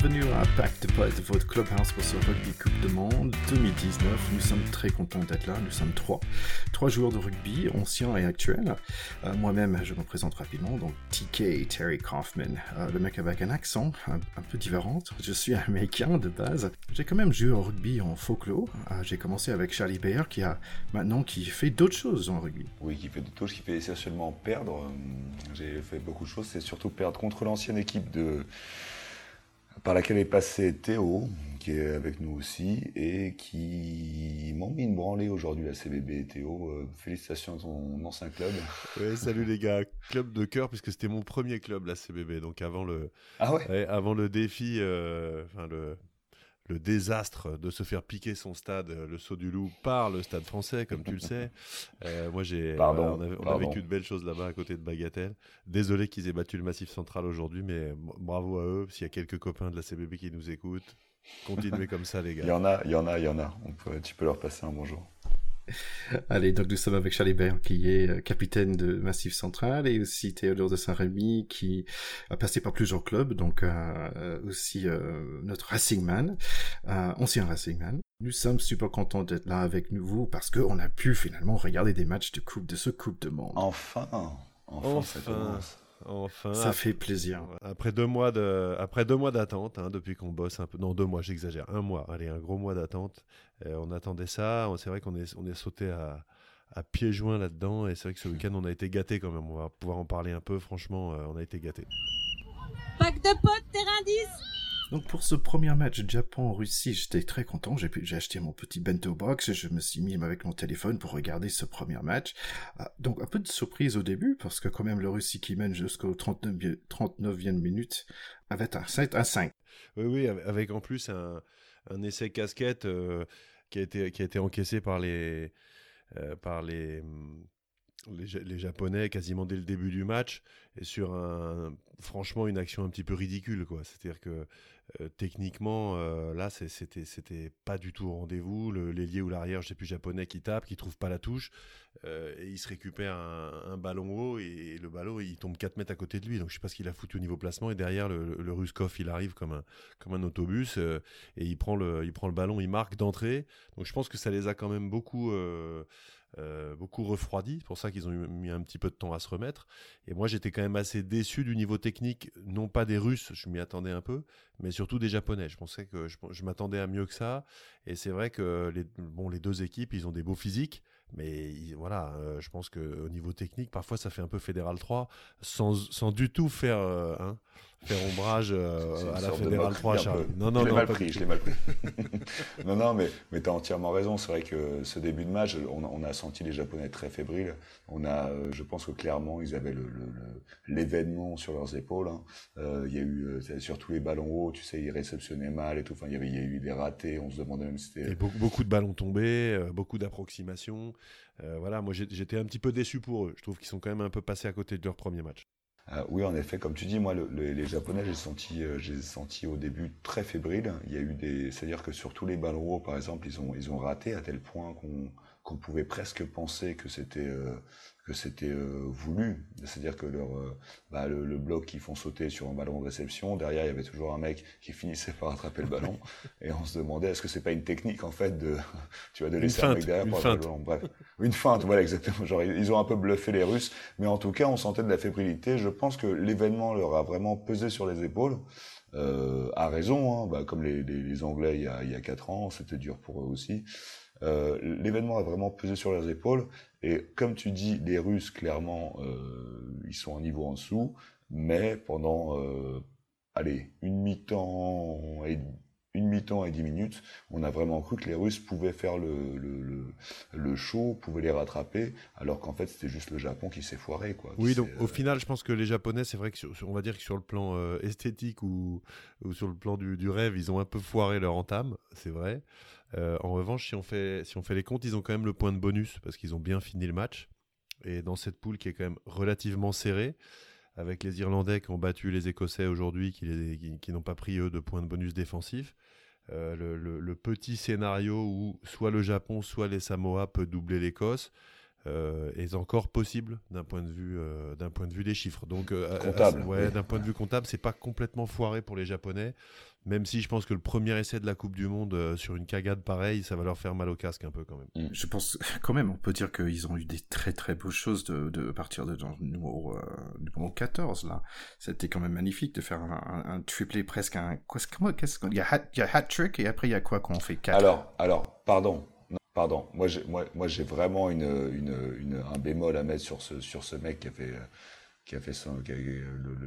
bienvenue à Pack de Potes, votre clubhouse pour ce rugby Coupe de Monde 2019. Nous sommes très contents d'être là, nous sommes trois. Trois joueurs de rugby, anciens et actuels. Euh, moi-même, je me présente rapidement, donc TK, Terry Kaufman, euh, le mec avec un accent un, peu différent. Je suis américain de base. J'ai quand même joué au rugby en folklore. Euh, j'ai commencé avec Charlie Bayer qui a maintenant qui fait d'autres choses en rugby. Oui, qui fait d'autres choses, qui fait essentiellement perdre. J'ai fait beaucoup de choses, c'est surtout perdre contre l'ancienne équipe de par laquelle est passé Théo, qui est avec nous aussi, et qui m'ont mis une branlée aujourd'hui, la CBB. Théo, euh, félicitations à ton ancien club. Oui, salut les gars, club de cœur, puisque c'était mon premier club, la CBB, donc avant le, ah ouais avant le défi, euh, enfin le, le désastre de se faire piquer son stade, euh, le saut du loup, par le stade français, comme tu le sais. Euh, moi, j'ai, on, a, vécu de belles choses là-bas à côté de Bagatelle. Désolé qu'ils aient battu le Massif Central aujourd'hui, mais bravo à eux. S'il y a quelques copains de la CBB qui nous écoutent, continuez comme ça, les gars. Il y en a, il y en a, il y en a. On peut, tu peux leur passer un bonjour. Allez, donc nous sommes avec Charlie Baird, qui est euh, capitaine de Massif Central, et aussi Théodore de Saint-Rémy, qui a passé par plusieurs clubs, donc euh, aussi euh, notre Racing Man, ancien Racing Man. Nous sommes super contents d'être là avec nous, parce qu'on a pu finalement regarder des matchs de coupe de ce Coupe de Monde. Enfin, enfin, enfin. Enfin, ça fait plaisir. Après deux mois de, après deux mois d'attente, hein, depuis qu'on bosse un peu, non deux mois, j'exagère, un mois, allez un gros mois d'attente. Euh, on attendait ça. C'est vrai qu'on est, on est sauté à, à pieds joints là-dedans et c'est vrai que ce week-end on a été gâté quand même. On va pouvoir en parler un peu. Franchement, euh, on a été gâté. Pack de potes, terrain 10 donc pour ce premier match Japon-Russie, j'étais très content. J'ai acheté mon petit bento box et je me suis mis avec mon téléphone pour regarder ce premier match. Euh, donc un peu de surprise au début parce que quand même le Russie qui mène jusqu'au 39e, 39e minute avait un 7 à 5. Oui, oui, avec en plus un, un essai casquette euh, qui, a été, qui a été encaissé par les, euh, par les, les, Japonais quasiment dès le début du match et sur un, franchement une action un petit peu ridicule. quoi. C'est-à-dire que euh, techniquement, euh, là, c'était, c'était pas du tout au rendez-vous. l'ailier ou l'arrière, je sais plus, japonais qui tape, qui trouve pas la touche, euh, et il se récupère un, ballon haut, et, le ballon, il tombe 4 mètres à côté de lui. Donc je sais pas ce qu'il a foutu au niveau placement, et derrière, le, le, Ruskov, il arrive comme un, comme un autobus, et il prend, le, il prend le ballon, il marque d'entrée. Donc je pense que ça les a quand même beaucoup... Euh, beaucoup refroidi. C'est pour ça qu'ils ont mis un petit peu de temps à se remettre. Et moi, j'étais quand même assez déçu du niveau technique, non pas des Russes, je m'y attendais un peu, mais surtout des Japonais. Je pensais que je, m'attendais à mieux que ça. Et c'est vrai que les, bon, les deux équipes, ils ont des beaux physiques. Mais voilà, euh, je pense qu'au niveau technique, parfois ça fait un peu Fédéral 3, sans, sans du tout faire euh, faire ombrage euh, à la Fédérale 3 Non, non, je l'ai mal pris, je l'ai mal pris. non, non, mais, mais tu as entièrement raison. C'est vrai que ce début de match, on, a senti les Japonais très fébriles. On a, euh, je pense que clairement, ils avaient l'événement le, sur leurs épaules. Hein. Euh, il y a eu, sur tous les ballons hauts, tu sais, ils réceptionnaient mal et tout. Enfin, il y, avait, il y a eu des ratés. On se demandait même si c'était. Beaucoup, beaucoup de ballons tombés, beaucoup d'approximations. voilà, moi j'étais un petit peu déçu pour eux. Je trouve qu'ils sont quand même un peu passés à côté de leur premier match. Euh, oui, en effet, comme tu dis, moi, les Japonais, j'ai senti, senti au début très fébriles. Il y a eu des, c'est-à-dire que sur tous les ballons par exemple, ils ont, ils ont raté à tel point qu'on, qu'on pouvait presque penser que c'était, euh, que c'était euh, voulu. C'est-à-dire que leur, euh, bah, le, bloc qu'ils font sauter sur un ballon de réception, derrière il y avait toujours un mec qui finissait par attraper le ballon, et on se demandait est-ce que c'est pas une technique en fait de, tu vois, de laisser un mec derrière pour le ballon. Bref, une feinte, voilà exactement. Genre ils ont un peu bluffé les Russes, mais en tout cas on sentait de la fébrilité. Je pense que l'événement leur a vraiment pesé sur les épaules. Euh, à raison, hein, bah, comme les, les, les, Anglais il y a, il y a quatre ans, c'était dur pour eux aussi. Euh, l'événement a vraiment pesé sur leurs épaules. Et comme tu dis, les Russes, clairement, euh, ils sont un niveau en dessous. Mais pendant, euh, allez, une mi-temps et une mi-temps et dix minutes, on a vraiment cru que les Russes pouvaient faire le, le, le, show, pouvaient les rattraper, alors qu'en fait c'était juste le Japon qui s'est foiré. Quoi, oui, donc au final, je pense que les Japonais, c'est vrai que on va dire que sur le plan esthétique ou, ou, sur le plan du, du, rêve, ils ont un peu foiré leur entame, c'est vrai. Euh, en revanche, si on, fait, si on fait les comptes, ils ont quand même le point de bonus parce qu'ils ont bien fini le match. Et dans cette poule qui est quand même relativement serrée, avec les Irlandais qui ont battu les Écossais aujourd'hui, qui, n'ont pas pris eux de points de bonus défensifs, euh, le, petit scénario où soit le Japon, soit les Samoa peut doubler l'Écosse, est encore possible d'un point de vue d'un point de vue des chiffres. Donc comptable. ouais, d'un point de vue comptable, c'est pas complètement foiré pour les Japonais. Même si je pense que le premier essai de la Coupe du Monde euh, sur une cagade pareille, ça va leur faire mal au casque un peu quand même. Mm. Je pense quand même, on peut dire qu'ils ont eu des très très beaux choses de, de partir de dans le numéro, euh, numéro 14 là. C'était quand même magnifique de faire un, un, triplé presque un. Qu'est-ce qu'il y a hat, il y a hat trick et après il y a quoi quand on fait 4 Alors, alors, pardon. Pardon, moi j'ai, moi, moi vraiment une, un bémol à mettre sur ce, sur ce mec qui a fait, qui a fait son, qui a,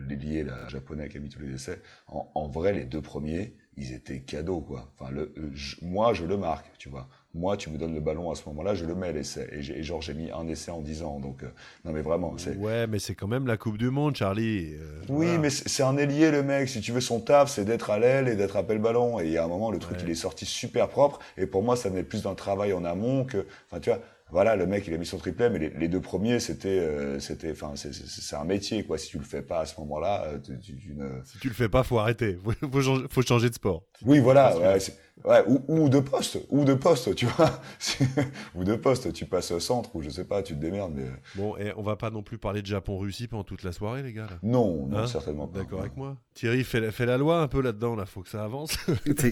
l'ailier la japonais qui a mis tous les essais. En, en, vrai, les deux premiers, ils étaient cadeaux quoi. Enfin, le, moi, je le marque, tu vois. Moi, tu me donnes le ballon à ce moment-là, je le mets l'essai. Et, et, genre, j'ai mis un essai en 10 ans. Donc, euh, non, mais vraiment. Ouais, mais c'est quand même la Coupe du Monde, Charlie. Euh, oui, mais c'est un ailier, le mec. Si tu veux, son taf, c'est d'être à l'aile et d'être à le ballon. Et il y a un moment, le truc, il est sorti super propre. Et pour moi, ça met plus d'un travail en amont que. Enfin, tu vois voilà, le mec, il a mis son triplet, mais les, deux premiers, c'était, euh, c'était, enfin, c'est un métier, quoi. Si tu le fais pas à ce moment-là, tu, tu, ne... Si tu le fais pas, faut arrêter. Faut, faut, faut changer de sport. Oui, voilà. Ouais, Ouais, ou, ou, de poste, ou de poste, tu vois. ou de poste, tu passes au centre, ou je sais pas, tu te démerdes. Mais... Bon, et on va pas non plus parler de Japon-Russie pendant toute la soirée, les gars. Non, non, hein certainement pas. D'accord avec moi. Thierry, fait la loi un peu là-dedans, là, faut que ça avance.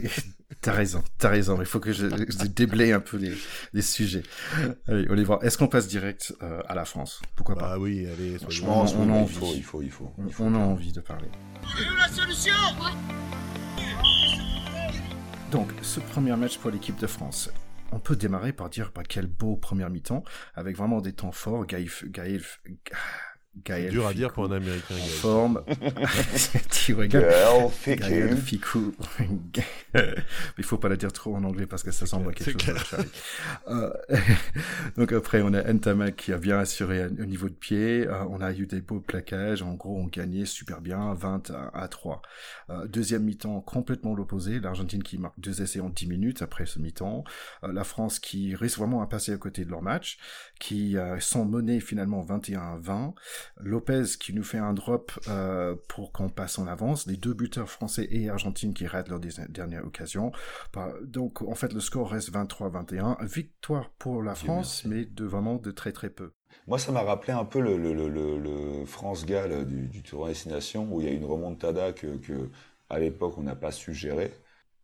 t'as raison, t'as raison, il faut que je, je déblaye un peu les, les sujets. Allez, on les voit. Est-ce qu'on passe direct euh, à la France? Pourquoi pas? Ah oui, allez, Franchement, on, a envie. Il faut, il faut, il faut. Il faut on, a envie de parler. la solution donc, ce premier match pour l'équipe de France, on peut démarrer par dire bah, quel beau premier mi-temps, avec vraiment des temps forts. Gaïf, Gaïf, Gaël dur à dire pour un Américain. En forme. tu rigoles. Gaël Ficou. Il faut pas le dire trop en anglais parce que ça semble quelque chose. Euh, donc après, on a Ntamak qui a bien assuré au niveau de pied. Euh, on a eu des beaux plaquages. En gros, on gagnait super bien, 20 à, 3. Euh, deuxième mi-temps, complètement l'opposé. L'Argentine qui marque deux essais en 10 minutes après ce mi-temps. la France qui risque vraiment à passer à côté de leur match, qui sont menés finalement 21 à 20. Lopez qui nous fait un drop euh, pour qu'on passe en avance, les deux buteurs français et argentines qui ratent leur dernière occasion. Donc en fait le score reste 23-21, victoire pour la France, mais de vraiment de très très peu. Moi, ça m'a rappelé un peu le, le, le, le France-Galles du, du, Tour Destination, où il y a une remontada que, que à l'époque, on n'a pas su gérer.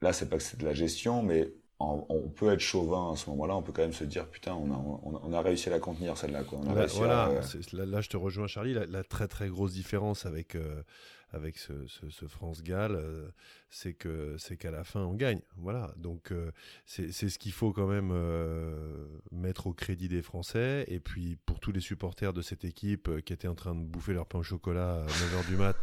Là, c'est pas que c'est de la gestion, mais on peut être chauvin à ce moment-là, on peut quand même se dire putain, on a, on, a réussi à la contenir celle-là. Quoi. voilà, là, je te rejoins Charlie, la, très très grosse différence avec, euh, avec ce, ce, France-Galles, euh, c'est que c'est qu'à la fin on gagne. Voilà, donc euh, c'est ce qu'il faut quand même mettre au crédit des Français. Et puis pour tous les supporters de cette équipe qui étaient en train de bouffer leur pain au chocolat à 9h du mat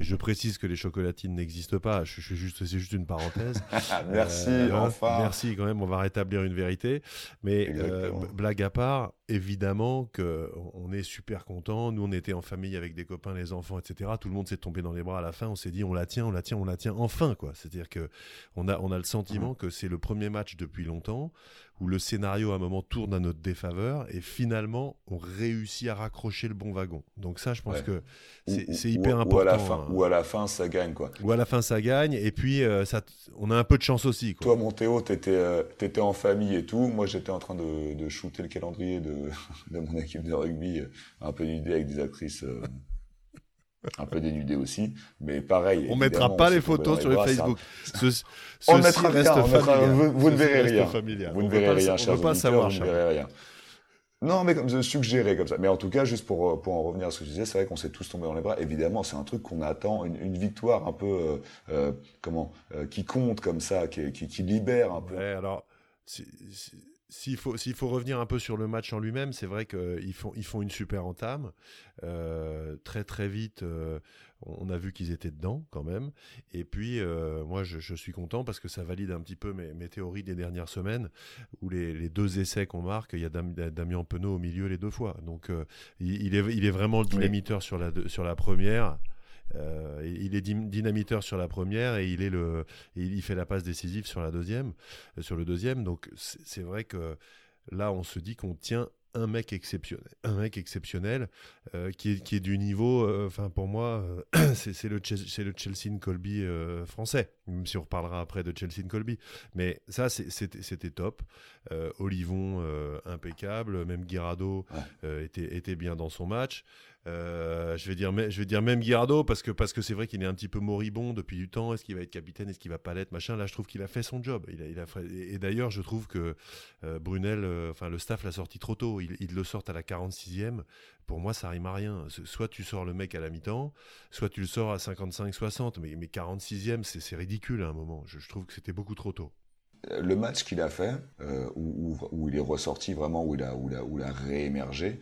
et je précise que les chocolatines n'existent pas. Je, suis juste, c'est juste une parenthèse. merci, euh, enfin. Merci quand même. On va rétablir une vérité. Mais euh, blague à part, évidemment que on est super content. Nous, on était en famille avec des copains, les enfants, etc. Tout le monde s'est tombé dans les bras à la fin. On s'est dit, on la tient, on la tient, on la tient enfin, quoi. C'est-à-dire que on a, on a le sentiment mmh. que c'est le premier match depuis longtemps où le scénario à un moment tourne à notre défaveur et finalement on réussit à raccrocher le bon wagon. Donc ça, je pense que c'est hyper important. Ou à, la fin, hein. ou à la fin, ça gagne quoi. Ou à la fin, ça gagne et puis euh, ça, on a un peu de chance aussi. Quoi. Toi, mon Théo, t'étais euh, étais en famille et tout. Moi, j'étais en train de, de, shooter le calendrier de, de mon équipe de rugby, euh, un peu d'idée avec des actrices un peu dénudé aussi, mais pareil. On mettra pas les photos sur le Facebook. on mettra rien, vous, ne verrez rien. Vous ne verrez rien, On ne pas savoir, vous ne verrez rien. Non, mais comme suggéré comme ça. Mais en tout cas, juste pour, pour en revenir à ce que je disais, c'est vrai qu'on s'est tous tombés dans les bras. Évidemment, c'est un truc qu'on attend, une, victoire un peu, euh, euh, comment, euh, qui compte comme ça, qui, qui, qui libère un peu. Ouais, alors, s'il faut, s'il faut revenir un peu sur le match en lui-même, c'est vrai qu'ils font, ils font une super entame. Euh, très très vite, euh, on a vu qu'ils étaient dedans quand même. Et puis, euh, moi, je, suis content parce que ça valide un petit peu mes, théories des dernières semaines, où les, deux essais qu'on marque, il y a Damien Penaud au milieu les deux fois. Donc, il, est, il est vraiment le dynamiteur sur, la, sur la première. Euh, il est dynamiteur sur la première et il est le, il fait la passe décisive sur la deuxième, euh, sur le deuxième. Donc c'est vrai que là, on se dit qu'on tient un mec exceptionnel, un mec exceptionnel euh, qui, est, qui est du niveau, euh, enfin pour moi, euh, c'est le, le Chelsea Colby français, même si on reparlera après de Chelsea Colby. Mais ça, c'était top. Olivon, impeccable, même Guirado était, était bien dans son match. Euh, je vais dire, je vais dire même Guirado parce que parce que c'est vrai qu'il est un petit peu moribond depuis du temps. Est-ce qu'il va être capitaine? Est-ce qu'il va pas l'être? Machin. Là, je trouve qu'il a fait son job. Il a, il a et, d'ailleurs, je trouve que euh, Brunel, euh, enfin le staff l'a sorti trop tôt. Il, le sort à la 46e. Pour moi, ça rime à rien. Soit tu sors le mec à la mi-temps, soit tu le sors à 55-60. Mais, mais 46e, c'est ridicule à un moment. Je, trouve que c'était beaucoup trop tôt le match qu'il a fait, où, où, il est ressorti vraiment, où il a, réémergé,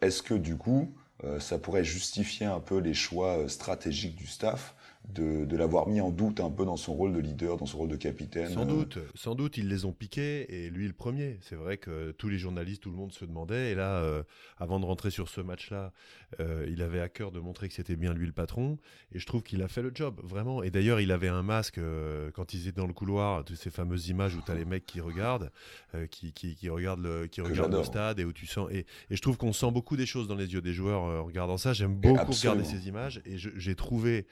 est-ce que du coup, euh, ça pourrait justifier un peu les choix euh, stratégiques du staff de, l'avoir mis en doute un peu dans son rôle de leader, dans son rôle de capitaine. Sans doute, sans doute, ils les ont piqués et lui le premier. C'est vrai que tous les journalistes, tout le monde se demandait. Et là, euh, avant de rentrer sur ce match-là, euh, il avait à cœur de montrer que c'était bien lui le patron. Et je trouve qu'il a fait le job, vraiment. Et d'ailleurs, il avait un masque euh, quand ils étaient dans le couloir, de ces fameuses images où tu as les mecs qui regardent, qui, qui, regardent, le, qui regardent le stade et où tu sens. Et, et je trouve qu'on sent beaucoup des choses dans les yeux des joueurs en regardant ça. J'aime beaucoup regarder ces images et j'ai trouvé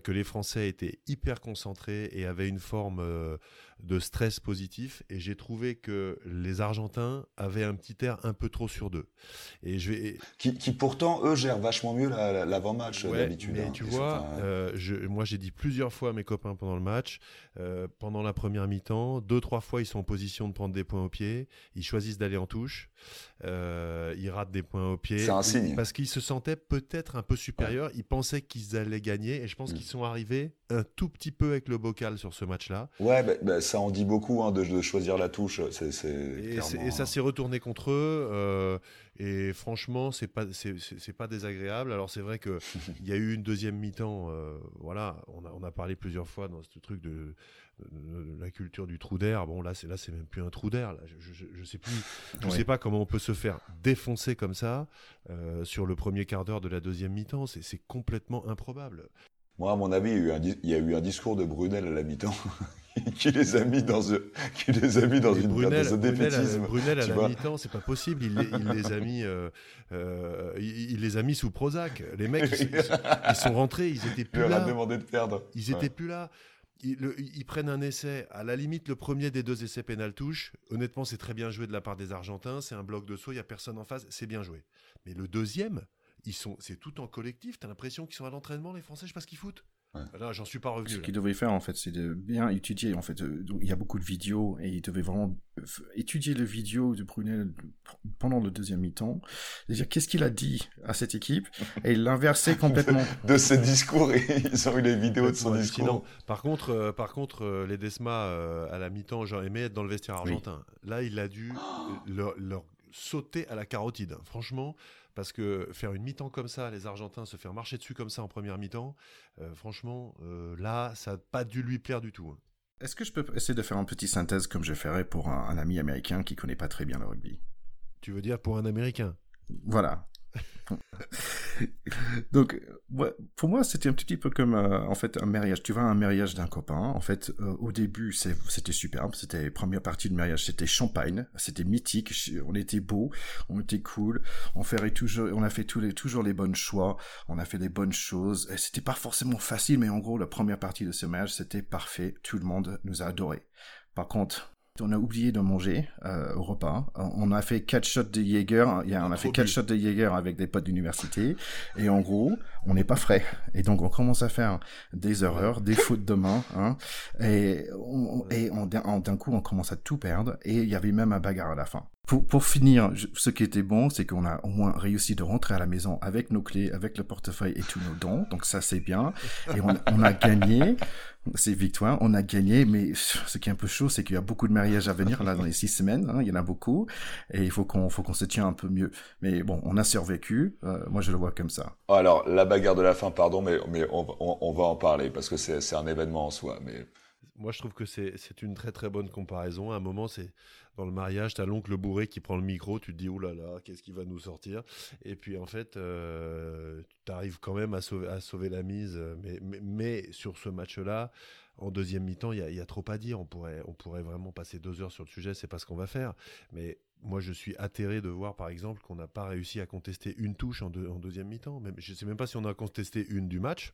que les Français étaient hyper concentrés et avaient une forme euh, de stress positif. Et j'ai trouvé que les Argentins avaient un petit air un peu trop sur deux. Et je vais... qui, pourtant, eux, gèrent vachement mieux l'avant-match d'habitude. Mais hein, tu vois, euh, je, moi j'ai dit plusieurs fois à mes copains pendant le match, euh, pendant la première mi-temps, deux, trois fois ils sont en position de prendre des points au pied, ils choisissent d'aller en touche, ils ratent des points au pied. C'est un signe. Parce qu'ils se sentaient peut-être un peu supérieurs, ils pensaient qu'ils allaient gagner et je pense mm. qu'ils sont arrivés un tout petit peu avec le bocal sur ce match-là. Ouais, bah, bah, ça en dit beaucoup hein, de, choisir la touche. Et, ça s'est retourné contre eux. Euh, et franchement, c'est pas c'est, pas désagréable. Alors c'est vrai que il y a eu une deuxième mi-temps. Euh, voilà, on a, on a parlé plusieurs fois dans ce truc de, la culture du trou d'air. Bon là, c'est là, c'est même plus un trou d'air. Là, je, je, sais plus, je sais pas comment on peut se faire défoncer comme ça euh, sur le premier quart d'heure de la deuxième mi-temps. C'est, c'est complètement improbable. Moi, à mon avis, il y a eu un, discours de Brunel à la mi-temps qui les a mis dans, qui les a mis dans une Brunel, de défaitisme. Brunel, à, la mi-temps, c'est pas possible. Il, les a mis, euh, euh, il, les a mis sous Prozac. Les mecs, ils, sont rentrés, ils étaient plus là. demandé de perdre. Ils étaient plus là. Ils, prennent un essai, à la limite le premier des deux essais pénal touche. Honnêtement, c'est très bien joué de la part des Argentins. C'est un bloc de saut, il y a personne en face, c'est bien joué. Mais le deuxième, ils sont, c'est tout en collectif. T'as l'impression qu'ils sont à l'entraînement, les Français, je sais pas ce qu'ils foutent. Là, j'en suis pas revenu. Ce qu'ils devaient faire, en fait, c'est de bien étudier. En fait, euh, il y a beaucoup de vidéos et ils devaient vraiment étudier le vidéo de Brunel pendant le deuxième mi-temps. Dire qu'est-ce qu'il a dit à cette équipe? Et l'inverser complètement. de ce discours, ils ont eu les vidéos de son discours. par contre, euh, par contre, euh, les Desma à la mi-temps, j'aurais aimé être dans le vestiaire argentin. Là, il a dû leur, leur sauter à la carotide. Franchement, parce que faire une mi-temps comme ça, les Argentins se faire marcher dessus comme ça en première mi-temps, euh, franchement, euh, là, ça n'a pas dû lui plaire du tout. Hein. Est-ce que je peux essayer de faire une petite synthèse comme je ferais pour un, un ami américain qui connaît pas très bien le rugby? Tu veux dire pour un Américain? Voilà. Donc, pour moi, c'était un petit peu comme euh, en fait un mariage. Tu vois, un mariage d'un copain. En fait, euh, au début, c'était superbe. C'était première partie du mariage, c'était champagne, c'était mythique. On était beau, on était cool. On ferait toujours, on a fait tous les, toujours les bons choix. On a fait les bonnes choses. C'était pas forcément facile, mais en gros, la première partie de ce mariage, c'était parfait. Tout le monde nous a adorés. Par contre, on a oublié de manger euh, au repas. On a fait quatre shots de Jäger. On a fait quatre shots de Jäger avec des potes d'université. Et en gros, on n'est pas frais. Et donc, on commence à faire des erreurs, des fautes de main. Hein, et et d'un coup, on commence à tout perdre. Et il y avait même un bagarre à la fin. Pour, pour finir, ce qui était bon, c'est qu'on a au moins réussi de rentrer à la maison avec nos clés, avec le portefeuille et tous nos dons. Donc ça, c'est bien. Et on, on a gagné. C'est victoire. On a gagné. Mais ce qui est un peu chaud, c'est qu'il y a beaucoup de mariages à venir là dans les six semaines. Hein, il y en a beaucoup. Et il faut qu'on faut qu'on se tienne un peu mieux. Mais bon, on a survécu. Euh, moi, je le vois comme ça. Alors, la bagarre de la fin, pardon, mais, mais on, on, on va en parler parce que c'est un événement en soi. Mais moi, je trouve que c'est une très très bonne comparaison. À un moment, c'est dans le mariage, tu as l'oncle bourré qui prend le micro, tu te dis, oh là là, qu'est-ce qui va nous sortir? Et puis en fait, euh, tu arrives quand même à sauver, la mise. Mais, mais, sur ce match-là, en deuxième mi-temps, il y, a trop à dire. On pourrait, vraiment passer deux heures sur le sujet, c'est pas ce qu'on va faire. Mais moi, je suis atterré de voir, par exemple, qu'on n'a pas réussi à contester une touche en, en deuxième mi-temps. Je ne sais même pas si on a contesté une du match.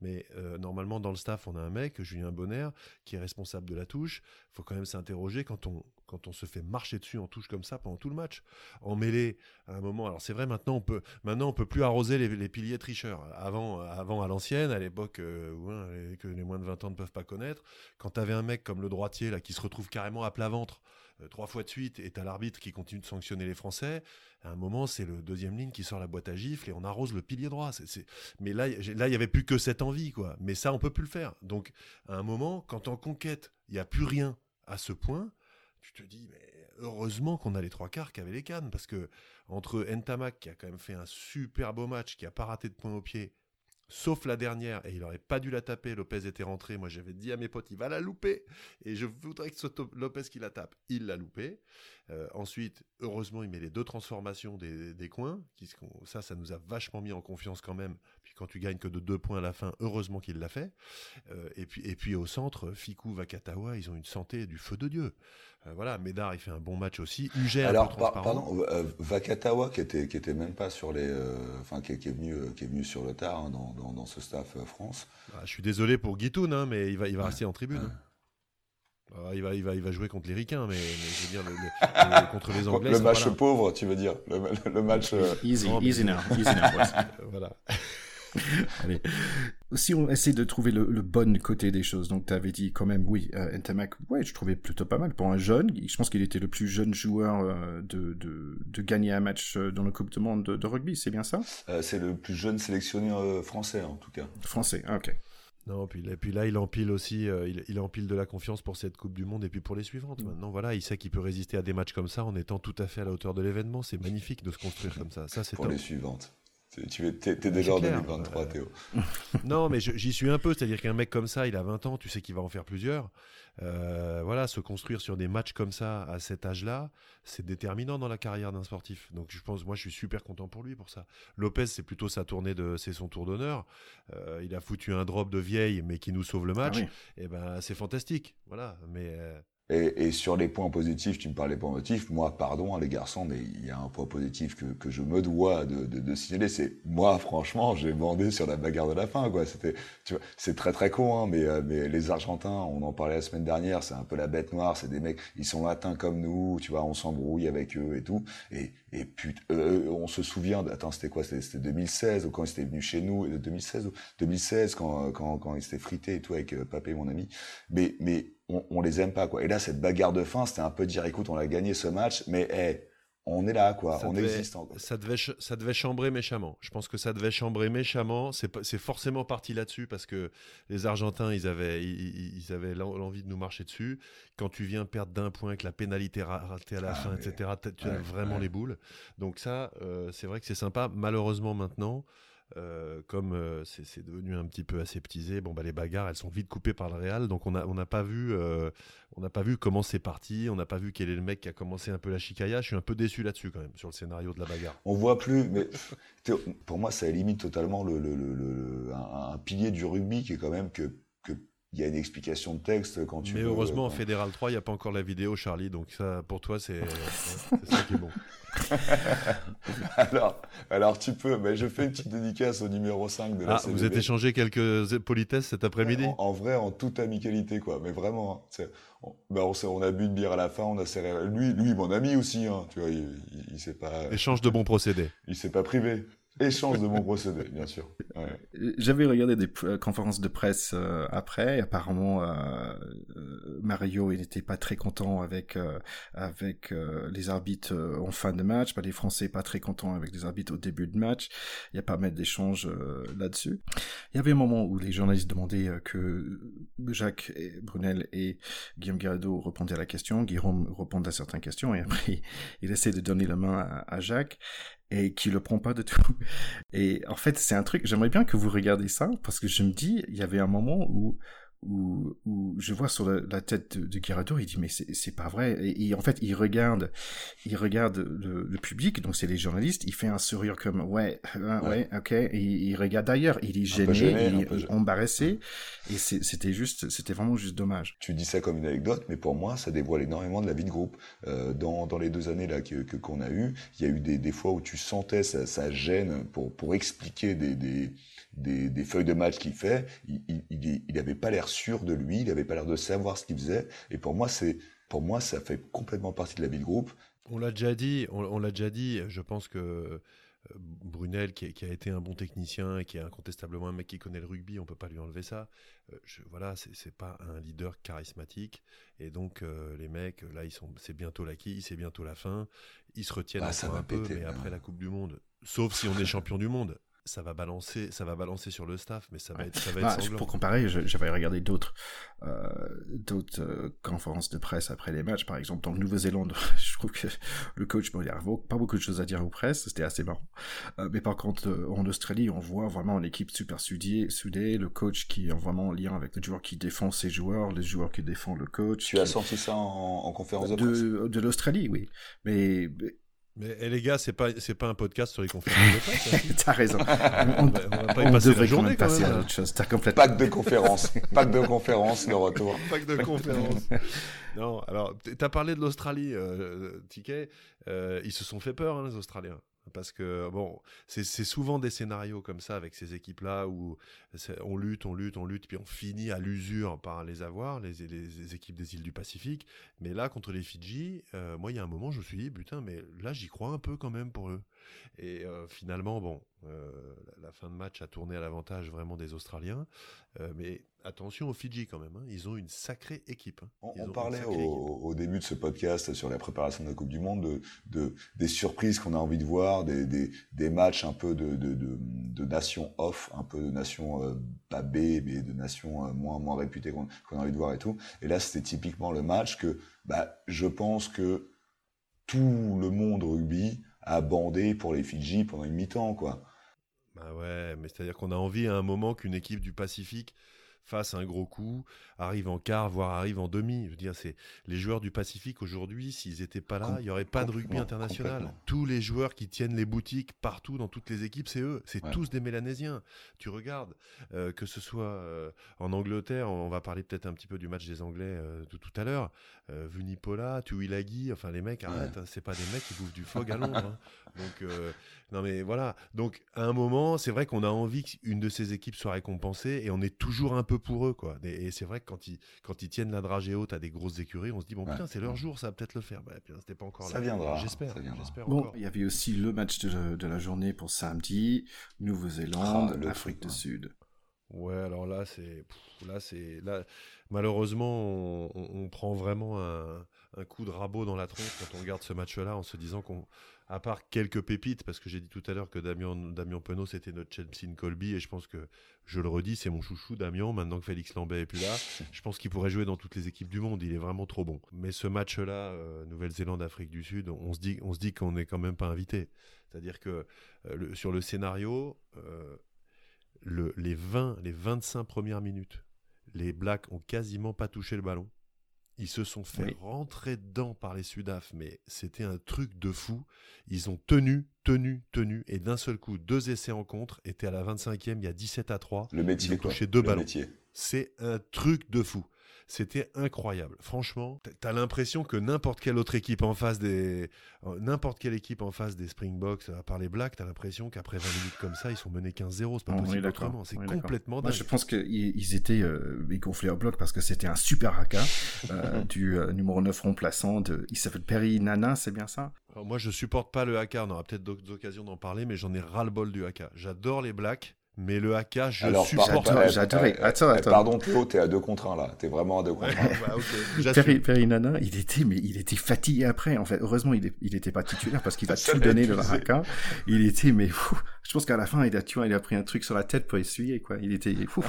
Mais euh, normalement, dans le staff, on a un mec, Julien Bonner, qui est responsable de la touche. Il faut quand même s'interroger quand on, quand on se fait marcher dessus en touche comme ça pendant tout le match. En mêlée, à un moment. Alors c'est vrai, maintenant on peut, maintenant on peut plus arroser les, piliers tricheurs. Avant, avant à l'ancienne, à l'époque euh, que les moins de 20 ans ne peuvent pas connaître, quand tu avais un mec comme le droitier là qui se retrouve carrément à plat ventre euh, trois fois de suite et t'as l'arbitre qui continue de sanctionner les Français, à un moment, c'est le deuxième ligne qui sort la boîte à gifles et on arrose le pilier droit. Mais là, là, il y avait plus que cette envie, quoi. Mais ça, on peut plus le faire. Donc, à un moment, quand en conquête, il n'y a plus rien à ce point, tu te dis, mais heureusement qu'on a les trois quarts qui avaient les cannes, parce que entre Ntamak, qui a quand même fait un super beau match, qui a pas raté de point au pied, sauf la dernière, et il aurait pas dû la taper, Lopez était rentré, moi j'avais dit à mes potes, il va la louper, et je voudrais que ce Lopez qui la tape, il l'a loupé. Euh, ensuite, heureusement, il met les deux transformations des, coins, qui, ça, ça nous a vachement mis en confiance quand même, quand tu gagnes que de deux points à la fin, heureusement qu'il l'a fait. Euh, et, puis, et puis au centre, Fiku, Vakatawa, ils ont une santé du feu de Dieu. Euh, voilà, Médard, il fait un bon match aussi. Uger, Alors, pardon, euh, Vakatawa, qui était, qui était même pas sur les. Euh, enfin, qui, est venu, qui est venu sur le tard hein, dans, dans, ce staff France. Bah, je suis désolé pour Guitoun, hein, mais il va, il va rester en tribune. Ah, il, va, il, va, il va jouer contre les Ricains, mais, je veux dire, le, contre les Anglais. Le match pauvre, tu veux dire. Le, match. Easy, easy now. Easy now voilà. Allez. Si on essaie de trouver le, bon côté des choses, donc tu avais dit quand même, oui, euh, ouais, je trouvais plutôt pas mal pour un jeune. Je pense qu'il était le plus jeune joueur euh, de, de, gagner un match euh, dans le Coupe du Monde de, rugby, c'est bien ça? C'est le plus jeune sélectionné français, en tout cas. Français, ah, ok. Non, puis, et puis là, il empile aussi, il, il, empile de la confiance pour cette Coupe du Monde et puis pour les suivantes. Mm. Maintenant, voilà, il sait qu'il peut résister à des matchs comme ça en étant tout à fait à la hauteur de l'événement. C'est magnifique de se construire comme ça. Ça, c'est pour les suivantes. Tu es, déjà en 2023, Théo. non, mais j'y suis un peu. C'est-à-dire qu'un mec comme ça, il a 20 ans, tu sais qu'il va en faire plusieurs. Euh, voilà, se construire sur des matchs comme ça à cet âge-là, c'est déterminant dans la carrière d'un sportif. Donc je pense, moi, je suis super content pour lui pour ça. Lopez, c'est plutôt sa tournée de, c'est son tour d'honneur. Euh, il a foutu un drop de vieille, mais qui nous sauve le match. Ah Et eh ben, c'est fantastique. Voilà, mais. Euh, et, et, sur les points positifs, tu me parlais points positifs. Moi, pardon, hein, les garçons, mais il y a un point positif que, que je me dois de, de, de signaler. C'est moi, franchement, j'ai bandé sur la bagarre de la fin, quoi. C'était, tu vois, c'est très très con, hein, mais, euh, mais les Argentins, on en parlait la semaine dernière, c'est un peu la bête noire. C'est des mecs, ils sont latins comme nous, tu vois, on s'embrouille avec eux et tout. Et, et putain, euh, on se souvient. Attends, c'était quoi? C'était 2016 ou quand ils étaient venus chez nous 2016 ou 2016 quand quand quand ils s'étaient frités et tout avec euh, Papé, mon ami. Mais mais on, on, les aime pas quoi. Et là cette bagarre de fin, c'était un peu dire écoute, on a gagné ce match, mais hey, on est là quoi, on existe encore. Ça devait ça devait chambrer méchamment. Je pense que ça devait chambrer méchamment. C'est c'est forcément parti là-dessus parce que les Argentins, ils avaient ils, avaient l'envie de nous marcher dessus. Quand tu viens perdre d'un point que la pénalité ratée à la ah, fin, etc. Tu as vraiment les boules. Donc ça, euh, c'est vrai que c'est sympa. Malheureusement maintenant. Euh, comme euh, c'est devenu un petit peu aseptisé, bon bah les bagarres elles sont vite coupées par le Real, donc on n'a pas vu euh, on n'a pas vu comment c'est parti, on n'a pas vu quel est le mec qui a commencé un peu la chicaya. Je suis un peu déçu là-dessus quand même sur le scénario de la bagarre. On voit plus, mais pour moi ça élimine totalement le, le, un, pilier du rugby qui est quand même que il y a une explication de texte quand tu. Mais heureusement, en Fédéral 3, il n'y a pas encore la vidéo, Charlie. Donc ça, pour toi, c'est ça qui est bon. alors, alors tu peux, mais je fais une petite dédicace au numéro 5 de la ah, Vous êtes échangé quelques politesses cet après-midi? En, vrai, en toute amicalité, quoi. Mais vraiment, hein, on, ben on, on, a bu de bière à la fin, on a serré. Lui, lui mon ami aussi, hein, tu vois, il, il, il s'est pas. Échange de bons procédés. Il s'est pas privé. Échange de bons procédés, bien sûr. J'avais regardé des euh, conférences de presse euh, après. apparemment, euh, Mario, il n'était pas très content avec avec les arbitres en fin de match. Bah, les Français pas très contents avec les arbitres au début de match. Il y a pas mal d'échanges là-dessus. Il y avait un moment où les journalistes demandaient que Jacques et Brunel et Guillaume Garrido répondaient à la question. Guillaume répondait à certaines questions et après il essaie de donner la main à Jacques et qui le prend pas de tout. Et en fait, c'est un truc, j'aimerais bien que vous regardiez ça, parce que je me dis, il y avait un moment où, où, où je vois sur la, tête de, de il dit mais c'est pas vrai. Et, en fait, il regarde, il regarde le, public, donc c'est les journalistes, il fait un sourire comme ouais, hein, ouais, ok, et il regarde d'ailleurs, il est gêné, il est embarrassé, et c'était juste, c'était vraiment juste dommage. Tu dis ça comme une anecdote, mais pour moi, ça dévoile énormément de la vie de groupe. Euh, dans, dans les deux années là que qu'on a eu, il y a eu des, des fois où tu sentais sa, sa gêne pour pour expliquer des, des des, feuilles de match qu'il fait, il n'avait pas l'air sûr de lui, il n'avait pas l'air de savoir ce qu'il faisait. Et pour moi, c'est pour moi, ça fait complètement partie de la vie de groupe. On l'a déjà dit, on, l'a déjà dit. Je pense que euh, Brunel, qui, a été un bon technicien et qui est incontestablement un mec qui connaît le rugby, on peut pas lui enlever ça. Euh, je, voilà, c'est pas un leader charismatique. Et donc euh, les mecs, là, ils sont, c'est bientôt l'acquis, c'est bientôt la fin. Ils se retiennent ah, ça un peu, mais après la Coupe du Monde, sauf si on est champion du monde ça va balancer, ça va balancer sur le staff, mais ça va être, ça va être bah, Pour comparer, j'avais regardé d'autres, euh, d'autres euh, conférences de presse après les matchs. Par exemple, dans le Nouvelle-Zélande, je trouve que le coach, bon, il n'y a pas beaucoup de choses à dire aux presse, c'était assez marrant. Euh, mais par contre, en Australie, on voit vraiment l'équipe super soudée, soudée, le coach qui est vraiment en lien avec le joueur qui défend ses joueurs, les joueurs qui défendent le coach. Tu as senti ça en, conférence de presse? De, l'Australie, oui. mais mais eh, les gars, c'est pas c'est pas un podcast sur les conférences de presse. Hein, T'as raison. On, on, va pas y passer la journée quand même. À autre chose. As complètement... Pack de conférences, pack de conférences, le retour. Pack de conférences. non, alors t'as parlé de l'Australie, euh, Ticket. Euh, ils se sont fait peur, hein, les Australiens. Parce que, bon, c'est souvent des scénarios comme ça avec ces équipes-là où on lutte, on lutte, on lutte, puis on finit à l'usure par les avoir, les, équipes des îles du Pacifique. Mais là, contre les Fidji, euh, moi, il y a un moment, je me suis dit, putain, mais là, j'y crois un peu quand même pour eux. Et euh, finalement, bon, euh, la fin de match a tourné à l'avantage vraiment des Australiens. mais attention aux Fidji quand même, hein. ils ont une sacrée équipe. Hein. On, parlait au, début de ce podcast sur la préparation de la Coupe du Monde de, des surprises qu'on a envie de voir, des, des, matchs un peu de, de, de, nations off, un peu de nations pas B, mais de nations moins, moins réputées qu'on a envie de voir et tout. Et là, c'était typiquement le match que bah, je pense que tout le monde rugby a bandé pour les Fidji pendant une mi-temps, quoi. Bah ouais, mais c'est-à-dire qu'on a envie à un moment qu'une équipe du Pacifique fasse un gros coup, arrive en quart, voire arrive en demi. Je veux dire, c'est les joueurs du Pacifique aujourd'hui, s'ils n'étaient pas là, il n'y aurait pas de rugby international. Tous les joueurs qui tiennent les boutiques partout dans toutes les équipes, c'est eux. C'est tous des Mélanésiens. Tu regardes, euh, que ce soit euh, en Angleterre, on va parler peut-être un petit peu du match des Anglais euh, de tout à l'heure. Vunipola, Tuilagi, enfin les mecs, arrête, hein, c'est pas des mecs qui bouffent du fog à Londres. Hein. Donc non mais voilà. Donc à un moment, c'est vrai qu'on a envie qu'une de ces équipes soit récompensée et on est toujours un peu pour eux quoi. Et, c'est vrai que quand ils quand ils tiennent la dragée haute à des grosses écuries, on se dit bon putain c'est leur jour, ça va peut-être le faire. Bah, c'était pas encore. Ça viendra. J'espère. Bon, il y avait aussi le match de, la journée pour samedi, Nouvelle-Zélande, ah, Afrique du Sud. Ouais, alors là c'est là c'est là malheureusement on, prend vraiment un, un coup de rabot dans la tronche quand on regarde ce match-là en se disant qu'on à part quelques pépites, parce que j'ai dit tout à l'heure que Damien, Damien Penaud, c'était notre Chelsea Colby, et je pense que, je le redis, c'est mon chouchou, Damien, maintenant que Félix Lambert est plus là. Je pense qu'il pourrait jouer dans toutes les équipes du monde, il est vraiment trop bon. Mais ce match-là, euh, Nouvelle-Zélande, Afrique du Sud, on se dit, on se dit qu'on n'est quand même pas invité. C'est-à-dire que euh, sur le scénario, euh, le, les 20, les 25 premières minutes, les Blacks ont quasiment pas touché le ballon. Ils se sont fait rentrer dedans par les Sudaf, mais c'était un truc de fou. Ils ont tenu, tenu, tenu, et d'un seul coup, deux essais en contre, étaient à la 25e, il y a 17 à 3. Le métier, ils ont touché deux ballons. C'est un truc de fou. C'était incroyable. Franchement, t'as l'impression que n'importe quelle autre équipe en face des, n'importe quelle équipe en face des Springboks, à part les Blacks, t'as l'impression qu'après 20 minutes comme ça, ils sont menés 15-0. C'est pas possible autrement. C'est complètement dingue. je pense qu'ils étaient euh, gonflés au bloc parce que c'était un super haka euh, du euh, numéro 9 remplaçant de, il s'appelle Perry Nana, c'est bien ça? moi, je supporte pas le haka. On aura peut-être d'autres occasions d'en parler, mais j'en ai ras le bol du haka. J'adore les Blacks. Mais le AK, je Alors, supporte. J'adorais. Attends, attends. Pardon, Théo, t'es à deux contre un là. T'es vraiment à deux contre un. ouais, Perry, Nana, il était, mais il était fatigué après. En fait, heureusement, il, il était pas titulaire parce qu'il va tout donner le AK. Il était, mais fou. Je pense qu'à la fin, il a, tu vois, il a pris un truc sur la tête pour essuyer, quoi. Il était fou.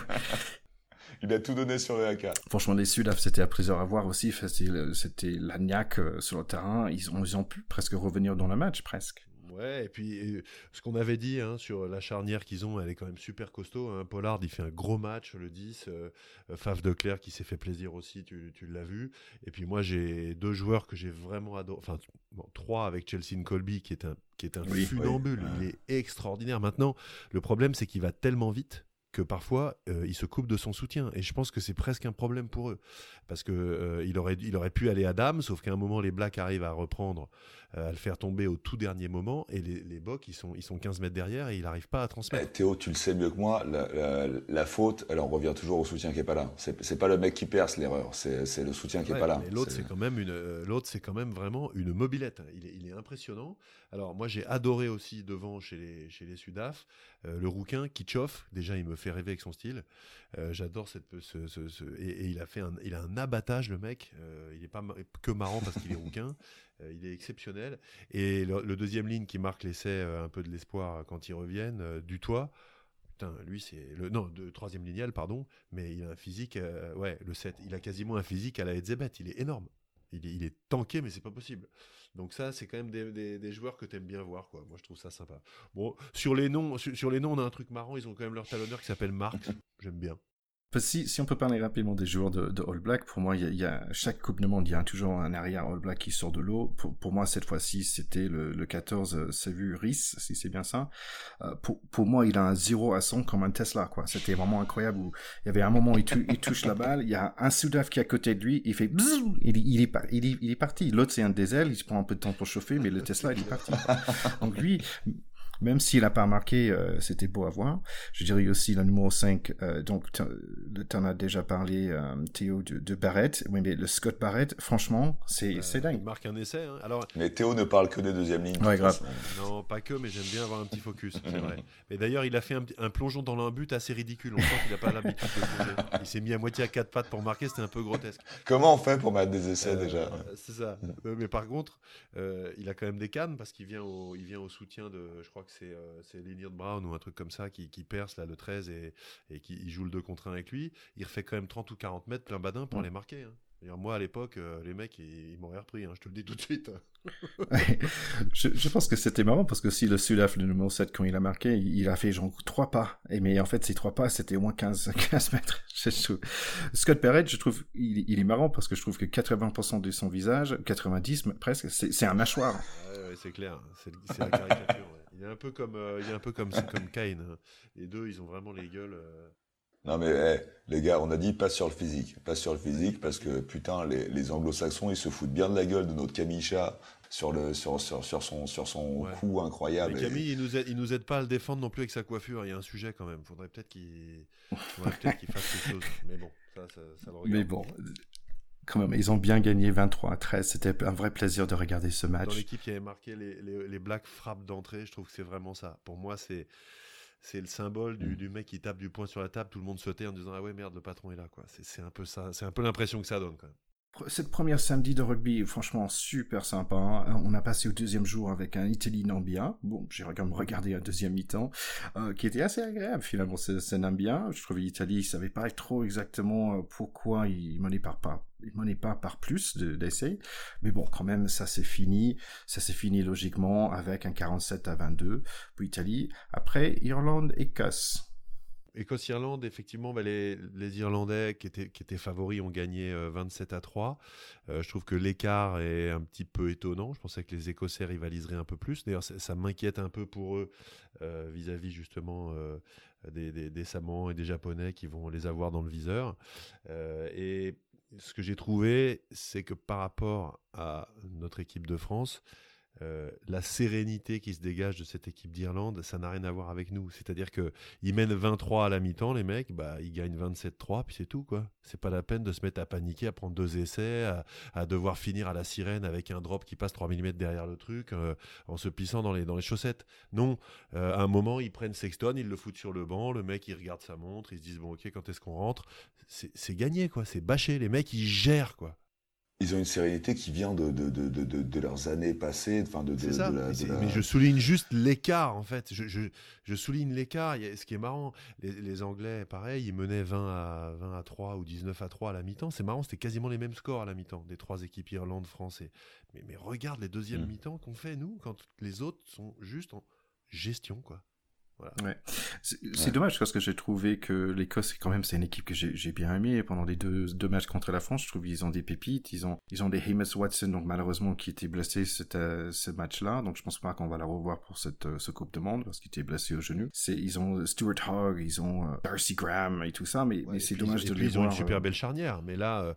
il a tout donné sur le AK. Franchement, les Sudaf, c'était à plaisir à voir aussi. C'était l'agnac euh, sur le terrain. Ils ont, ils ont pu presque revenir dans le match, presque. Ouais, et puis ce qu'on avait dit hein, sur la charnière qu'ils ont, elle est quand même super costaud. Hein. Pollard, il fait un gros match le 10. Euh, Faf de Clerc qui s'est fait plaisir aussi, tu, l'as vu. Et puis moi, j'ai deux joueurs que j'ai vraiment adoré. Enfin, trois avec Chelsea Colby qui est un, qui est un funambule. Il est extraordinaire. Maintenant, le problème, c'est qu'il va tellement vite que parfois euh, il se coupe de son soutien. Et je pense que c'est presque un problème pour eux. Parce que euh, il aurait il aurait pu aller à Dame sauf qu'à un moment les Blacks arrivent à reprendre euh, à le faire tomber au tout dernier moment et les, les Bocs ils sont ils sont 15 mètres derrière et il n'arrive pas à transmettre. Eh, Théo tu le sais mieux que moi la, faute elle en revient toujours au soutien qui est pas là. C'est pas le mec qui perce l'erreur c'est le soutien qui est pas là. L'autre c'est quand même une l'autre c'est quand même vraiment une mobilette il est, il est impressionnant. Alors moi j'ai adoré aussi devant chez les chez les Sudaf le rouquin Kitchoff déjà il me fait rêver avec son style. Euh, j'adore cette. Ce, et, il a fait un, il a un abattage le mec. Euh, il est pas que marrant parce qu'il est rouquin. Euh, il est exceptionnel. Et le, deuxième ligne qui marque l'essai, un peu de l'espoir quand ils reviennent, du toit. Putain, lui c'est le non de troisième lignal pardon, mais il a un physique, ouais le 7, il a quasiment un physique à la Edzebet, il est énorme. Il est, il est tanké, mais c'est pas possible. Donc ça, c'est quand même des, joueurs que tu aimes bien voir. Moi, je trouve ça sympa. Bon, sur les noms, sur, les noms, on a un truc marrant. Ils ont quand même leur talonneur qui s'appelle Marx. J'aime bien. Si, si, on peut parler rapidement des joueurs de, All Black, pour moi, il y, a, chaque Coupe de Monde, il y a toujours un arrière All Black qui sort de l'eau. Pour, moi, cette fois-ci, c'était le, le 14 vu Rhys, si c'est bien ça. Euh, pour, pour moi, il a un 0 à 100 comme un Tesla, quoi. C'était vraiment incroyable. Où il y avait un moment, il, il touche la balle, il y a un Soudaf qui est à côté de lui, il fait il, il, est, il, est, il est parti. L'autre, c'est un diesel, il prend un peu de temps pour chauffer, mais le Tesla, il est parti. Donc lui, même s'il n'a pas marqué, euh, c'était beau à voir. Je dirais aussi le numéro 5, euh, donc tu en as déjà parlé, euh, Théo, de, de, Barrett. Oui, mais le Scott Barrett, franchement, c'est c'est dingue. Il marque un essai. Hein. Alors... Mais Théo ne parle que des deuxièmes lignes. Ouais, grave. Non, pas que, mais j'aime bien avoir un petit focus, c'est vrai. Mais d'ailleurs, il a fait un, plongeon dans un but assez ridicule. On sent qu'il n'a pas l'habitude de plonger. Il s'est mis à moitié à quatre pattes pour marquer, c'était un peu grotesque. Comment on fait pour mettre des essais déjà? C'est ça. mais par contre, il a quand même des cannes parce qu'il vient, au, il vient au soutien de, je crois que c'est de Brown ou un truc comme ça qui, perce là le 13 et, et qui joue le 2 contre 1 avec lui, il refait quand même 30 ou 40 mètres plein badin pour les marquer. Hein. Moi, à l'époque, euh, les mecs, ils, m'auraient repris, hein, je te le dis tout de suite. je, pense que c'était marrant parce que si le Sudaf, le numéro 7, quand il a marqué, il, a fait genre 3 pas. Et, mais en fait, ces 3 pas, c'était au moins 15, 15 mètres. Scott Perret, je trouve, il, est marrant parce que je trouve que 80% de son visage, 90 presque, c'est un mâchoire. Ouais, c'est clair, c'est la caricature. Il est un peu comme, euh, il est un peu comme, comme Kane. Hein. Les deux, ils ont vraiment les gueules. Euh. Non mais eh, les gars, on a dit pas sur le physique, pas sur le physique parce que putain les, les anglo-saxons ils se foutent bien de la gueule de notre Camicha sur le sur, sur, sur son sur son coup incroyable. Mais Camille, il nous aide, il nous aide pas à le défendre non plus avec sa coiffure. Il y a un sujet quand même. Faudrait peut-être qu'il faudrait peut-être qu'il fasse quelque chose. Mais bon, ça, ça, ça le regarde. Mais bon, quand même, ils ont bien gagné 23 à 13. C'était un vrai plaisir de regarder ce match. Dans l'équipe qui avait marqué les, les, les Blacks frappes d'entrée, je trouve que c'est vraiment ça. Pour moi, c'est c'est le symbole du, mm. du, mec qui tape du poing sur la table, tout le monde sautait en disant ah ouais merde le patron est là quoi. C'est un peu ça, c'est un peu l'impression que ça donne quand même cette première samedi de rugby, franchement, super sympa. Hein. On a passé au deuxième jour avec un Italie-Nambia. Bon, j'ai regardé un deuxième mi-temps, euh, qui était assez agréable finalement, c'est Nambia. Je trouvais l'Italie, ils savaient pas trop exactement euh, pourquoi ils menaient par pas. Pas par plus d'essais. mais bon, quand même, ça s'est fini. Ça s'est fini logiquement avec un 47 à 22 pour Italie. Après, Irlande, Écosse. Écosse-Irlande, effectivement, bah, les, Irlandais qui étaient, favoris ont gagné 27 euh, à 3. Euh, je trouve que l'écart est un petit peu étonnant. Je pensais que les Écossais rivaliseraient un peu plus. D'ailleurs, ça, m'inquiète un peu pour eux euh, vis-à-vis justement des, des, des Samoans et des Japonais qui vont les avoir dans le viseur. et ce que j'ai trouvé, c'est que par rapport à notre équipe de France, euh, la sérénité qui se dégage de cette équipe d'Irlande, ça n'a rien à voir avec nous. C'est-à-dire que ils mènent 23 à la mi-temps, les mecs, bah ils gagnent 27-3, puis c'est tout quoi. C'est pas la peine de se mettre à paniquer, à prendre deux essais, à, devoir finir à la sirène avec un drop qui passe 3 mm derrière le truc, euh, en se plissant dans les dans les chaussettes. Non, euh, à un moment ils prennent Sexton, ils le foutent sur le banc, le mec il regarde sa montre, ils se disent bon ok quand est-ce qu'on rentre, c'est gagné quoi, c'est bâché, les mecs ils gèrent quoi. Ils ont une sérénité qui vient de, de, de, de, de leurs années passées. Enfin de, ça. la- de la- mais je souligne juste l'écart, en fait. Je, je- je souligne l'écart. Ce qui est marrant, les, les Anglais, pareil, ils menaient 20 à, 20 à 3 ou 19 à 3 à la mi-temps. C'est marrant, c'était quasiment les mêmes scores à la mi-temps, des trois équipes Irlande, France. et- Mais, mais regarde les deuxièmes Mm. mi-temps qu'on fait, nous, quand les autres sont juste en gestion, quoi. C'est c'est Ouais. dommage parce que j'ai trouvé que l'Écosse, quand même, c'est une équipe que j'ai bien aimée pendant les deux, deux matchs contre la France. Je trouve qu'ils ont des pépites. Ils ont, ils ont des Hamas Watson, donc malheureusement, qui était blessé euh, ce match-là. Donc je pense pas qu'on va la revoir pour cette euh, ce Coupe de Monde parce qu'il était blessé au genou. Ils ont Stuart Hogg, ils ont euh, Darcy Graham et tout ça, mais, c'est dommage de les ils ont voir. une super belle charnière, mais là,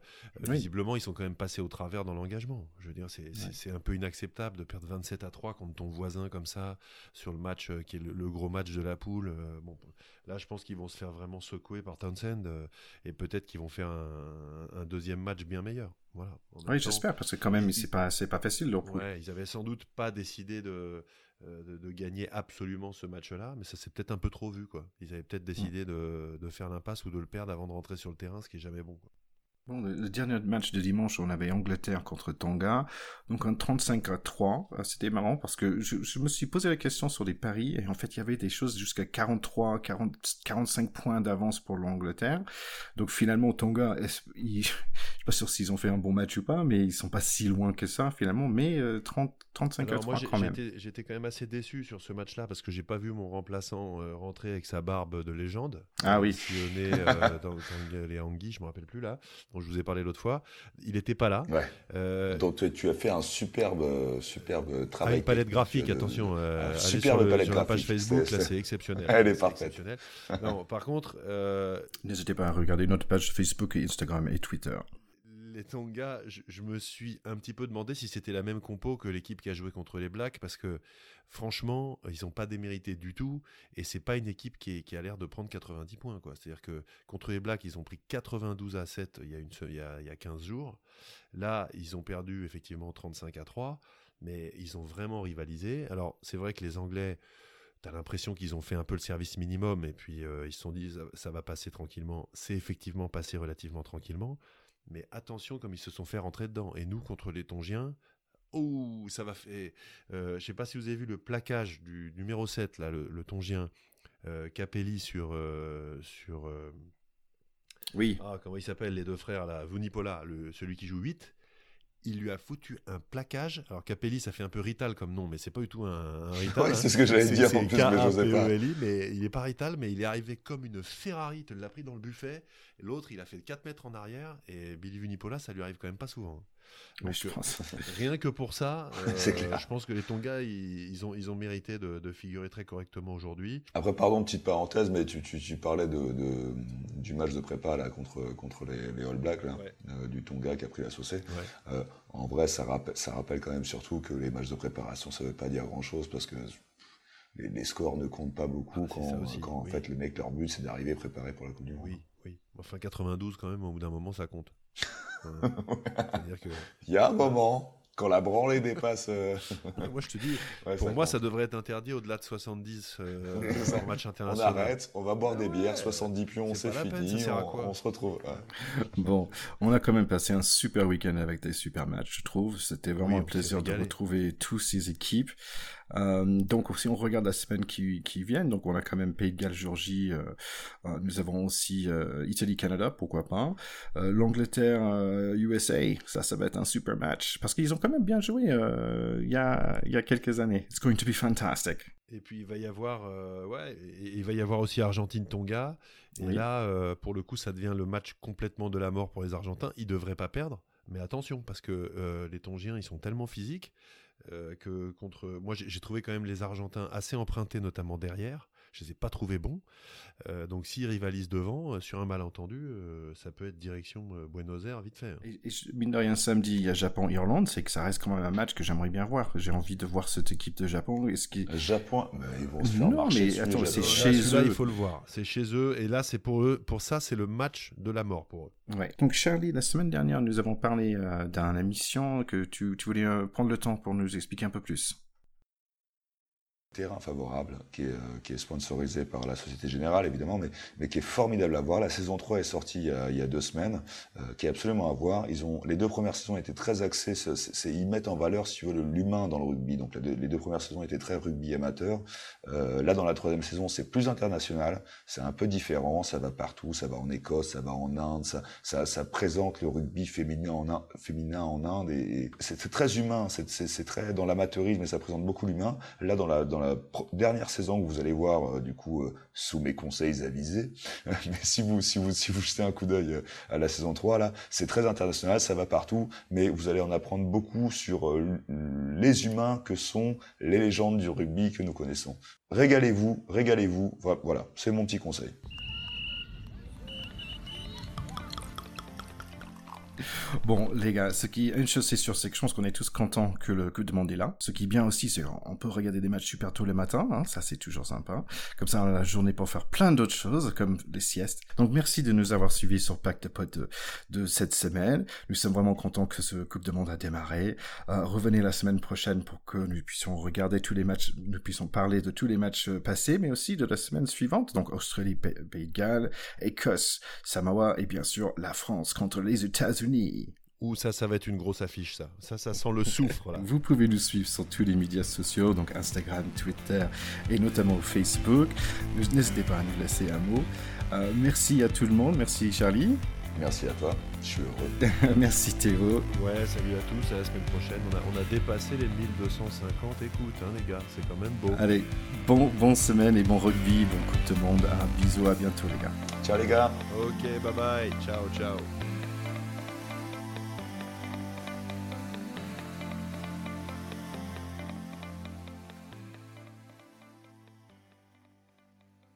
Oui. visiblement, ils sont quand même passés au travers dans l'engagement. Je veux dire, c'est un peu inacceptable de perdre 27 à 3 contre ton voisin comme ça sur le match qui est le, le gros match de la poule. Euh, bon, là, je pense qu'ils vont se faire vraiment secouer par Townsend euh, et peut-être qu'ils vont faire un, un deuxième match bien meilleur. Voilà. Même Oui, j'espère parce que quand même, c'est pas, c'est pas facile leur poule. Ouais, ils avaient sans doute pas décidé de, euh, de, de gagner absolument ce match-là, mais ça s'est peut-être un peu trop vu. Quoi. Ils avaient peut-être décidé de, de faire l'impasse ou de le perdre avant de rentrer sur le terrain, ce qui est jamais bon. quoi. Bon, le, dernier match de dimanche, on avait Angleterre contre Tonga, donc un 35 à 3. Euh, C'était marrant parce que je, je me suis posé la question sur les paris et en fait il y avait des choses jusqu'à 43, 40, 45 points d'avance pour l'Angleterre. Donc finalement Tonga, ils- je suis pas sûr s'ils ont fait un bon match ou pas, mais ils sont pas si loin que ça finalement. Mais euh, 30, 35 à Alors 3 moi, j'ai- quand même. j'étais quand même assez déçu sur ce match-là parce que j'ai pas vu mon remplaçant euh, rentrer avec sa barbe de légende. Ah oui. Sillonné euh, dans, dans les Anguilles, je me rappelle plus là, dont je vous ai parlé l'autre fois. Il était pas là. Ouais. Euh, Donc tu, tu as fait un superbe, euh, superbe ah, travail. une palette graphique, de- attention. euh, superbe sur, le- palette sur la page graphique, Facebook, c'est- là c'est- exceptionnel. Elle est parfaite. exceptionnel. Non, par contre, euh, N'hésitez pas à regarder notre page Facebook Instagram et Twitter. Les Tonga, je, me suis un petit peu demandé si c'était la même compo que l'équipe qui a joué contre les Blacks, parce que franchement, ils n'ont pas démérité du tout, et c'est pas une équipe qui, a l'air de prendre 90 points. C'est-à-dire que contre les Blacks, ils ont pris 92 à 7 il y a, une, se- il y a, il y a 15 jours. Là, ils ont perdu effectivement 35 à 3, mais ils ont vraiment rivalisé. Alors, c'est vrai que les Anglais, tu as l'impression qu'ils ont fait un peu le service minimum, et puis euh, ils se sont dit, ça va passer tranquillement. C'est effectivement passé relativement tranquillement. Mais attention comme ils se sont fait rentrer dedans. Et nous, contre les Tongiens, oh, ça va faire... Euh, je sais pas si vous avez vu le plaquage du numéro 7, là, le, le Tongien, euh, Capelli sur... euh, sur euh, Oui. ah, comment ils s'appellent les deux frères, là Vunipola, le, celui qui joue 8. Il lui a foutu un plaquage. Alors Capelli, ça fait un peu Rital comme nom, mais c'est pas du tout un, un Rital. Ouais, hein. c'est ce que j'allais dire en plus, mais pas. K-A-P-E-L-I, mais il est pas Rital, mais il est arrivé comme une Ferrari, il te l'a pris dans le buffet. L'autre, il a fait 4 mètres en arrière, et Billy Vunipola, ça lui arrive quand même pas souvent. Ouais, Donc, je euh, pense. Rien que pour ça, euh, C'est clair. je pense que les Tonga, ils, ils ont, ils ont mérité de, de figurer très correctement aujourd'hui. Après, pardon, petite parenthèse, mais tu, tu, tu parlais de, de- du match de prépa là, contre, contre les, les All Blacks, là, Ouais. euh, du Tonga qui a pris la saucée. Ouais. Euh, en vrai, ça rappelle, ça rappelle quand même surtout que les matchs de préparation, ça veut pas dire grand-chose parce que les, les scores ne comptent pas beaucoup Ah, quand, aussi, quand en fait les mecs, leur but, c'est d'arriver préparés pour la Coupe du Monde. Oui, oui. Enfin, 92, quand même, au bout d'un moment, ça compte. Euh, C'est-à-dire que. Il y a un moment, quand la branlée dépasse... euh, Ouais, moi, je te dis, ouais, pour ça moi, compte. ça devrait être interdit au-delà de 70 euh, en match On international. arrête, on va boire des Ouais. bières, 70 pions, C'est peine, fini, ça sert à on, quoi on se retrouve. Ouais. Bon, on a quand même passé un super week-end avec des super matchs, je trouve. C'était vraiment Oui, un plaisir de retrouver tous ces équipes. Euh, donc, si on regarde la semaine qui, qui vient, donc on a quand même Pays de Galles, Géorgie. euh, euh, nous avons aussi euh, Italie, Canada, pourquoi pas. L'Angleterre, USA, ça, ça va être un super match parce qu'ils ont quand même bien joué il y a il y a quelques années. It's going to be fantastic. Et puis il va y avoir, euh, ouais, et- il va y avoir aussi Argentine-Tonga. Et Oui. là, euh, pour le coup, ça devient le match complètement de la mort pour les Argentins. Ils devraient pas perdre, mais attention parce que euh, les Tongiens, ils sont tellement physiques que contre. Moi, j'ai j'ai trouvé quand même les Argentins assez empruntés, notamment derrière. Je les ai pas trouvés bons. Euh, donc s'ils rivalisent devant, euh, sur un malentendu, euh, ça peut être direction euh, Buenos Aires vite fait. hein. Et, et je- mine de rien, samedi, il y a Japon-Irlande, c'est que ça reste quand même un match que j'aimerais bien voir. J'ai envie de voir cette équipe de Japon. Est-ce Japon, mais ils vont se faire Non, marcher mais attends, c'est Japonais. chez Là, eux. il faut le voir. C'est chez eux. Et là, c'est pour eux. Pour ça, c'est le match de la mort pour eux. Ouais. Donc Charlie, la semaine dernière, nous avons parlé euh, d'une émission que tu, tu voulais euh, prendre le temps pour nous expliquer un peu plus. Terrain favorable, qui est, euh, qui est sponsorisé par la Société Générale évidemment, mais, mais qui est formidable à voir. La saison 3 est sortie il y a, deux semaines, euh, qui est absolument à voir. Ils ont, les deux premières saisons étaient très axées, c'est, ils mettent en valeur, si tu veux, l'humain dans le rugby. Donc les deux, premières saisons étaient très rugby amateur. Euh, là, dans la troisième saison, c'est plus international, c'est un peu différent, ça va partout, ça va en Écosse, ça va en Inde, ça, ça, ça présente le rugby féminin en, Inde, et, c'est, très humain, c'est, très dans l'amateurisme, mais ça présente beaucoup l'humain. Là, dans la, dans dernière saison que vous allez voir, euh, du coup, euh, sous mes conseils avisés, mais si vous, si vous, si vous jetez un coup d'œil euh, à la saison 3, là, c'est très international, ça va partout, mais vous allez en apprendre beaucoup sur les humains que sont les légendes du rugby que nous connaissons. Régalez-vous, régalez-vous, voilà, c'est mon petit conseil. Bon, les gars, ce qui, une chose c'est sûr, c'est que je pense qu'on est tous contents que le Coupe de Monde est là. Ce qui est bien aussi, c'est qu'on peut regarder des matchs super tôt le matin, hein, ça c'est toujours sympa. Comme ça, on a la journée pour faire plein d'autres choses, comme les siestes. Donc merci de nous avoir suivis sur Pack de Potes de, de, cette semaine. Nous sommes vraiment contents que ce Coupe de Monde a démarré. Euh, revenez la semaine prochaine pour que nous puissions regarder tous les matchs, nous puissions parler de tous les matchs euh, passés, mais aussi de la semaine suivante. Donc Australie, Pays de Galles, Écosse, Samoa et bien sûr la France contre les États-Unis. Ou ça, ça va être une grosse affiche, ça. Ça, ça sent le soufre, là. Vous pouvez nous suivre sur tous les médias sociaux, donc Instagram, Twitter et notamment Facebook. N'hésitez pas à nous laisser un mot. Euh, merci à tout le monde. Merci Charlie. Merci à toi, je suis heureux. Merci Théo. Ouais, salut à tous, à la semaine prochaine. On a, on a dépassé les 1250 écoutes, hein, les gars, c'est quand même beau. Allez, bon, bon semaine et bon rugby, bon coup de monde. Un bisou, à bientôt les gars. Ciao les gars. Ok, bye bye, ciao, ciao.